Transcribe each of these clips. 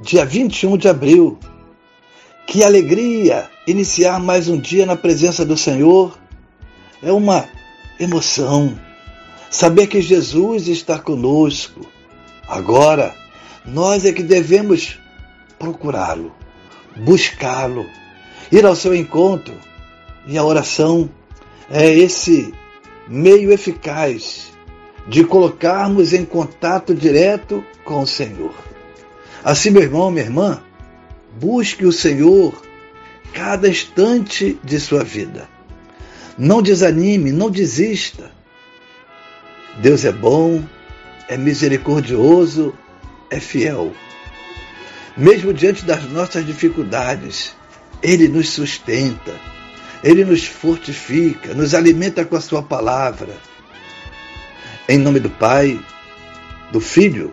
dia 21 de abril. Que alegria iniciar mais um dia na presença do Senhor. É uma emoção saber que Jesus está conosco. Agora, nós é que devemos procurá-lo, buscá-lo, ir ao seu encontro. E a oração é esse meio eficaz de colocarmos em contato direto com o Senhor. Assim, meu irmão, minha irmã, busque o Senhor cada instante de sua vida. Não desanime, não desista. Deus é bom, é misericordioso, é fiel. Mesmo diante das nossas dificuldades, Ele nos sustenta, Ele nos fortifica, nos alimenta com a Sua palavra. Em nome do Pai, do Filho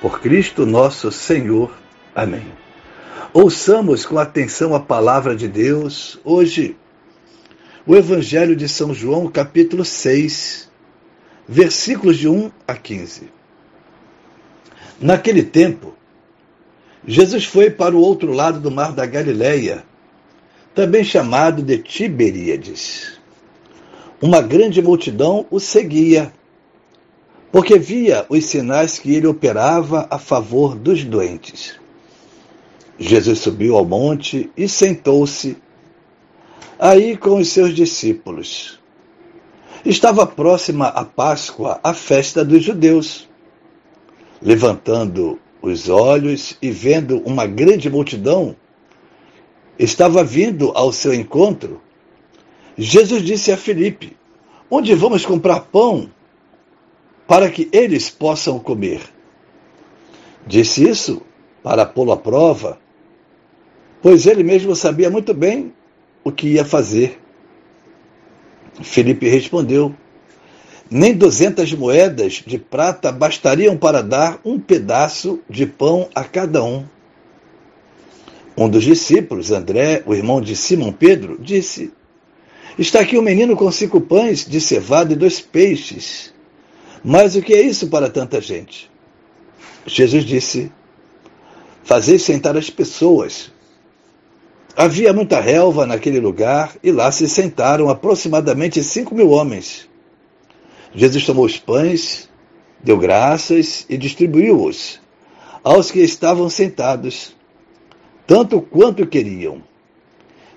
por Cristo nosso Senhor. Amém. Ouçamos com atenção a palavra de Deus hoje, o Evangelho de São João, capítulo 6, versículos de 1 a 15. Naquele tempo, Jesus foi para o outro lado do mar da Galileia, também chamado de Tiberíades. Uma grande multidão o seguia porque via os sinais que ele operava a favor dos doentes. Jesus subiu ao monte e sentou-se aí com os seus discípulos. Estava próxima a Páscoa, a festa dos judeus. Levantando os olhos e vendo uma grande multidão, estava vindo ao seu encontro. Jesus disse a Filipe: Onde vamos comprar pão para que eles possam comer. Disse isso para pô-lo à prova, pois ele mesmo sabia muito bem o que ia fazer. Felipe respondeu: Nem duzentas moedas de prata bastariam para dar um pedaço de pão a cada um. Um dos discípulos, André, o irmão de Simão Pedro, disse: Está aqui um menino com cinco pães de cevada e dois peixes. Mas o que é isso para tanta gente? Jesus disse: Fazei sentar as pessoas. Havia muita relva naquele lugar e lá se sentaram aproximadamente cinco mil homens. Jesus tomou os pães, deu graças e distribuiu-os aos que estavam sentados, tanto quanto queriam,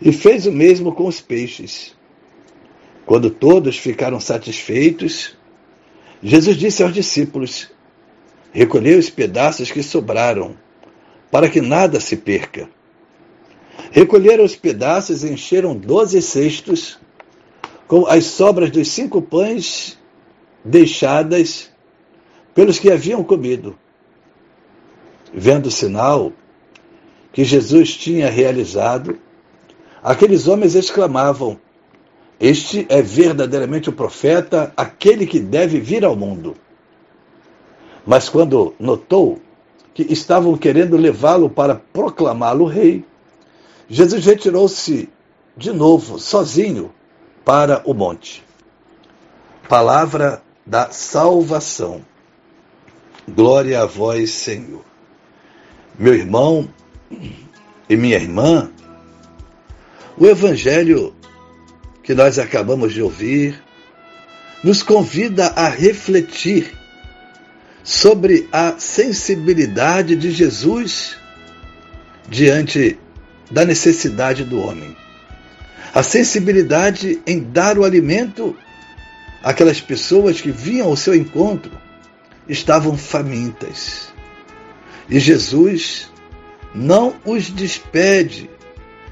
e fez o mesmo com os peixes. Quando todos ficaram satisfeitos, Jesus disse aos discípulos: Recolhei os pedaços que sobraram, para que nada se perca. Recolheram os pedaços e encheram doze cestos com as sobras dos cinco pães deixadas pelos que haviam comido. Vendo o sinal que Jesus tinha realizado, aqueles homens exclamavam: este é verdadeiramente o profeta, aquele que deve vir ao mundo. Mas quando notou que estavam querendo levá-lo para proclamá-lo rei, Jesus retirou-se de novo, sozinho, para o monte. Palavra da salvação. Glória a vós, Senhor. Meu irmão e minha irmã, o Evangelho que nós acabamos de ouvir nos convida a refletir sobre a sensibilidade de Jesus diante da necessidade do homem. A sensibilidade em dar o alimento àquelas pessoas que vinham ao seu encontro estavam famintas. E Jesus não os despede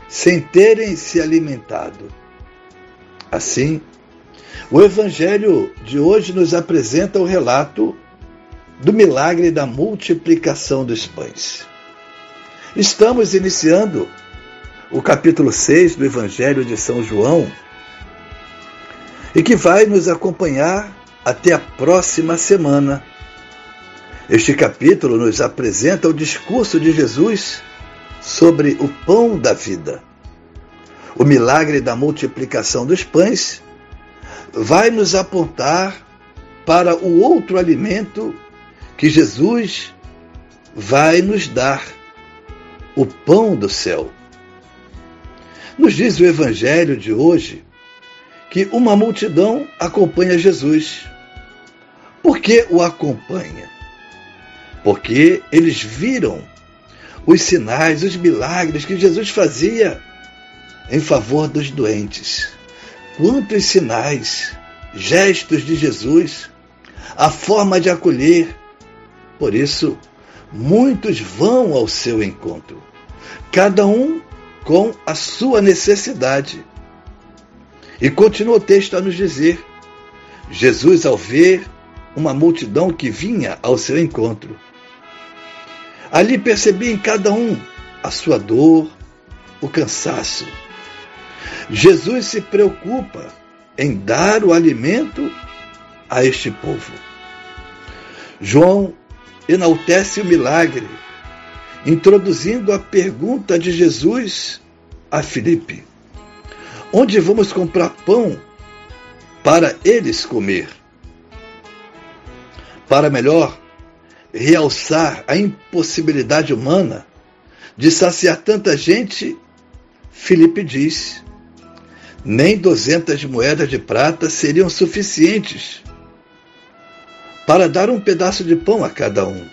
sem terem se alimentado. Assim, o Evangelho de hoje nos apresenta o relato do milagre da multiplicação dos pães. Estamos iniciando o capítulo 6 do Evangelho de São João e que vai nos acompanhar até a próxima semana. Este capítulo nos apresenta o discurso de Jesus sobre o pão da vida. O milagre da multiplicação dos pães vai nos apontar para o outro alimento que Jesus vai nos dar, o pão do céu. Nos diz o Evangelho de hoje que uma multidão acompanha Jesus. Por que o acompanha? Porque eles viram os sinais, os milagres que Jesus fazia em favor dos doentes. Quantos sinais, gestos de Jesus, a forma de acolher. Por isso, muitos vão ao seu encontro, cada um com a sua necessidade. E continua o texto a nos dizer: Jesus, ao ver uma multidão que vinha ao seu encontro, ali percebia em cada um a sua dor, o cansaço, Jesus se preocupa em dar o alimento a este povo. João enaltece o milagre, introduzindo a pergunta de Jesus a Filipe: Onde vamos comprar pão para eles comer? Para melhor realçar a impossibilidade humana de saciar tanta gente, Filipe diz: nem 200 moedas de prata seriam suficientes para dar um pedaço de pão a cada um.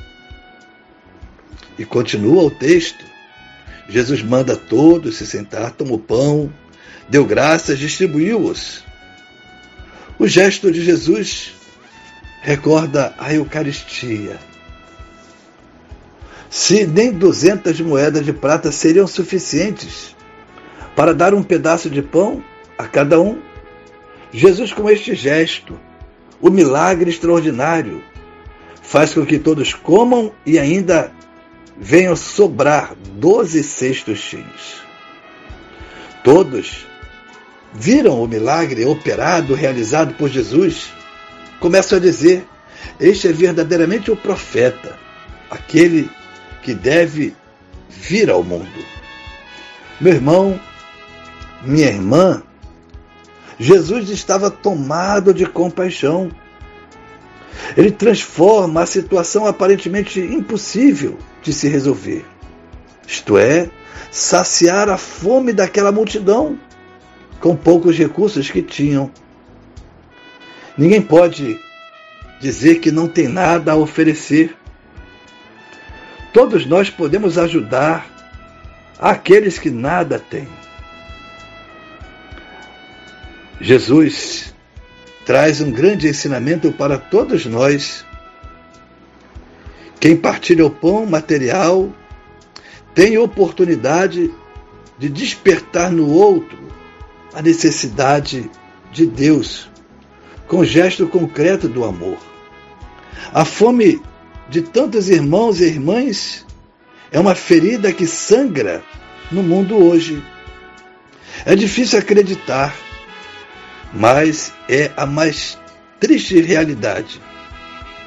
E continua o texto. Jesus manda todos se sentar, tomou pão, deu graças, distribuiu-os. O gesto de Jesus recorda a Eucaristia. Se nem 200 moedas de prata seriam suficientes para dar um pedaço de pão a cada um. Jesus, com este gesto, o milagre extraordinário, faz com que todos comam e ainda venham sobrar doze cestos cheios. Todos viram o milagre operado, realizado por Jesus, começam a dizer: Este é verdadeiramente o profeta, aquele que deve vir ao mundo. Meu irmão, minha irmã, Jesus estava tomado de compaixão. Ele transforma a situação aparentemente impossível de se resolver. Isto é, saciar a fome daquela multidão com poucos recursos que tinham. Ninguém pode dizer que não tem nada a oferecer. Todos nós podemos ajudar aqueles que nada têm. Jesus traz um grande ensinamento para todos nós. Quem partilha o pão material tem oportunidade de despertar no outro a necessidade de Deus, com gesto concreto do amor. A fome de tantos irmãos e irmãs é uma ferida que sangra no mundo hoje. É difícil acreditar mas é a mais triste realidade.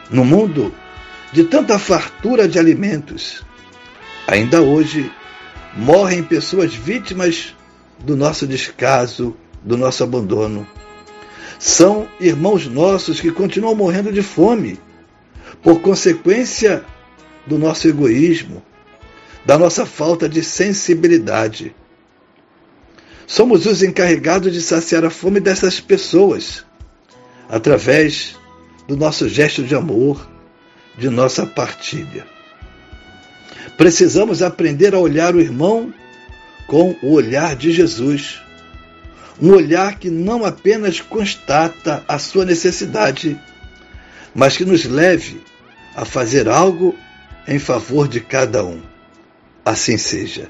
No mundo de tanta fartura de alimentos, ainda hoje, morrem pessoas vítimas do nosso descaso, do nosso abandono. São irmãos nossos que continuam morrendo de fome, por consequência do nosso egoísmo, da nossa falta de sensibilidade. Somos os encarregados de saciar a fome dessas pessoas, através do nosso gesto de amor, de nossa partilha. Precisamos aprender a olhar o irmão com o olhar de Jesus. Um olhar que não apenas constata a sua necessidade, mas que nos leve a fazer algo em favor de cada um. Assim seja.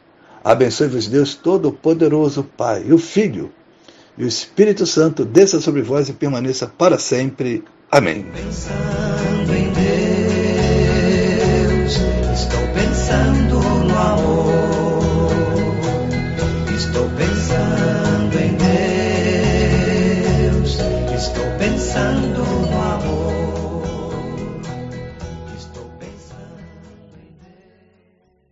Abençoe-vos, Deus Todo-Poderoso, Pai, e o Filho e o Espírito Santo, desça sobre vós e permaneça para sempre. Amém. Pensando em Deus, estou pensando no amor.